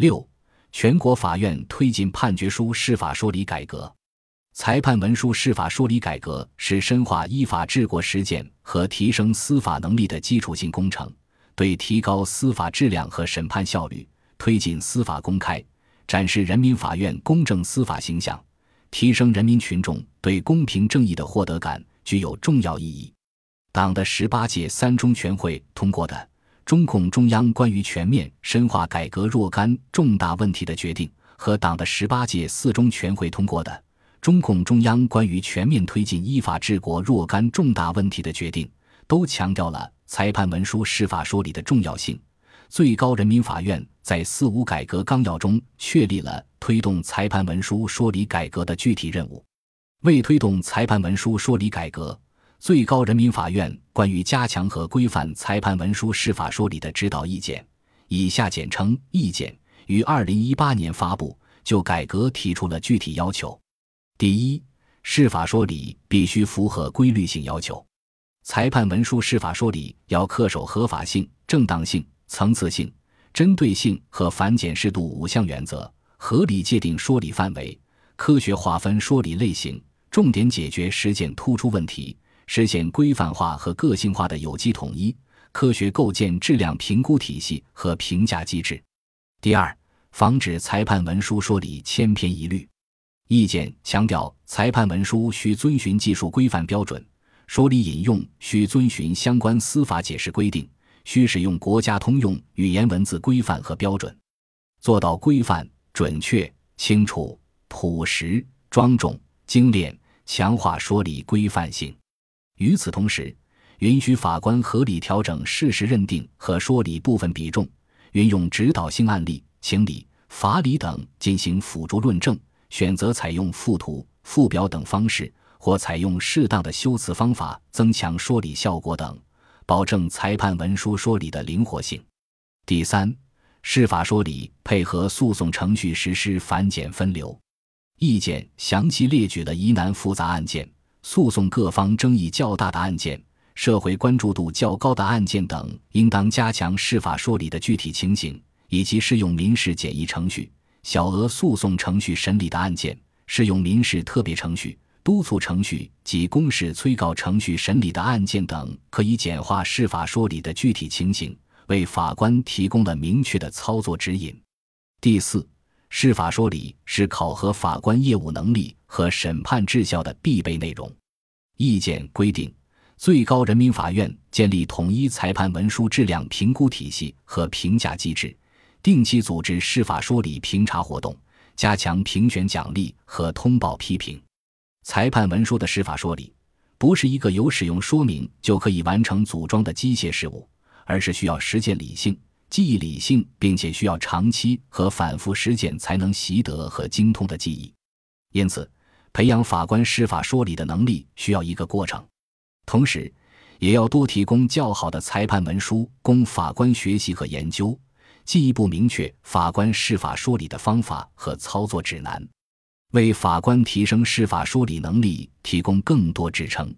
六、全国法院推进判决书释法说理改革。裁判文书释法说理改革是深化依法治国实践和提升司法能力的基础性工程，对提高司法质量和审判效率、推进司法公开、展示人民法院公正司法形象、提升人民群众对公平正义的获得感具有重要意义。党的十八届三中全会通过的《中共中央关于全面深化改革若干重大问题的决定》和党的十八届四中全会通过的。中共中央关于全面推进依法治国若干重大问题的决定，都强调了裁判文书释法说理的重要性。最高人民法院在“四五”改革纲要中确立了推动裁判文书说理改革的具体任务。为推动裁判文书说理改革，最高人民法院关于加强和规范裁判文书释法说理的指导意见（以下简称意见）于二零一八年发布，就改革提出了具体要求。第一，释法说理必须符合规律性要求。裁判文书释法说理要恪守合法性、正当性、层次性、针对性和繁简适度五项原则，合理界定说理范围，科学划分说理类型，重点解决实践突出问题，实现规范化和个性化的有机统一，科学构建质量评估体系和评价机制。第二，防止裁判文书说理千篇一律。意见强调，裁判文书需遵循技术规范标准，说理引用需遵循相关司法解释规定，需使用国家通用语言文字规范和标准，做到规范、准确、清楚、朴实、庄重、精炼，强化说理规范性。与此同时，允许法官合理调整事实认定和说理部分比重，运用指导性案例、情理、法理等进行辅助论证。选择采用附图、附表等方式，或采用适当的修辞方法，增强说理效果等，保证裁判文书说理的灵活性。第三，释法说理配合诉讼程序实施繁简分流。意见详细列举了疑难复杂案件、诉讼各方争议较大的案件、社会关注度较高的案件等，应当加强释法说理的具体情形，以及适用民事简易程序。小额诉讼程序审理的案件，适用民事特别程序、督促程序及公示催告程序审理的案件等，可以简化释法说理的具体情形，为法官提供了明确的操作指引。第四，释法说理是考核法官业务能力和审判质效的必备内容。意见规定，最高人民法院建立统一裁判文书质量评估体系和评价机制。定期组织释法说理评查活动，加强评选奖励和通报批评。裁判文书的释法说理，不是一个有使用说明就可以完成组装的机械事物，而是需要实践理性、记忆理性，并且需要长期和反复实践才能习得和精通的记忆。因此，培养法官释法说理的能力需要一个过程，同时，也要多提供较好的裁判文书供法官学习和研究。进一步明确法官释法说理的方法和操作指南，为法官提升释法说理能力提供更多支撑。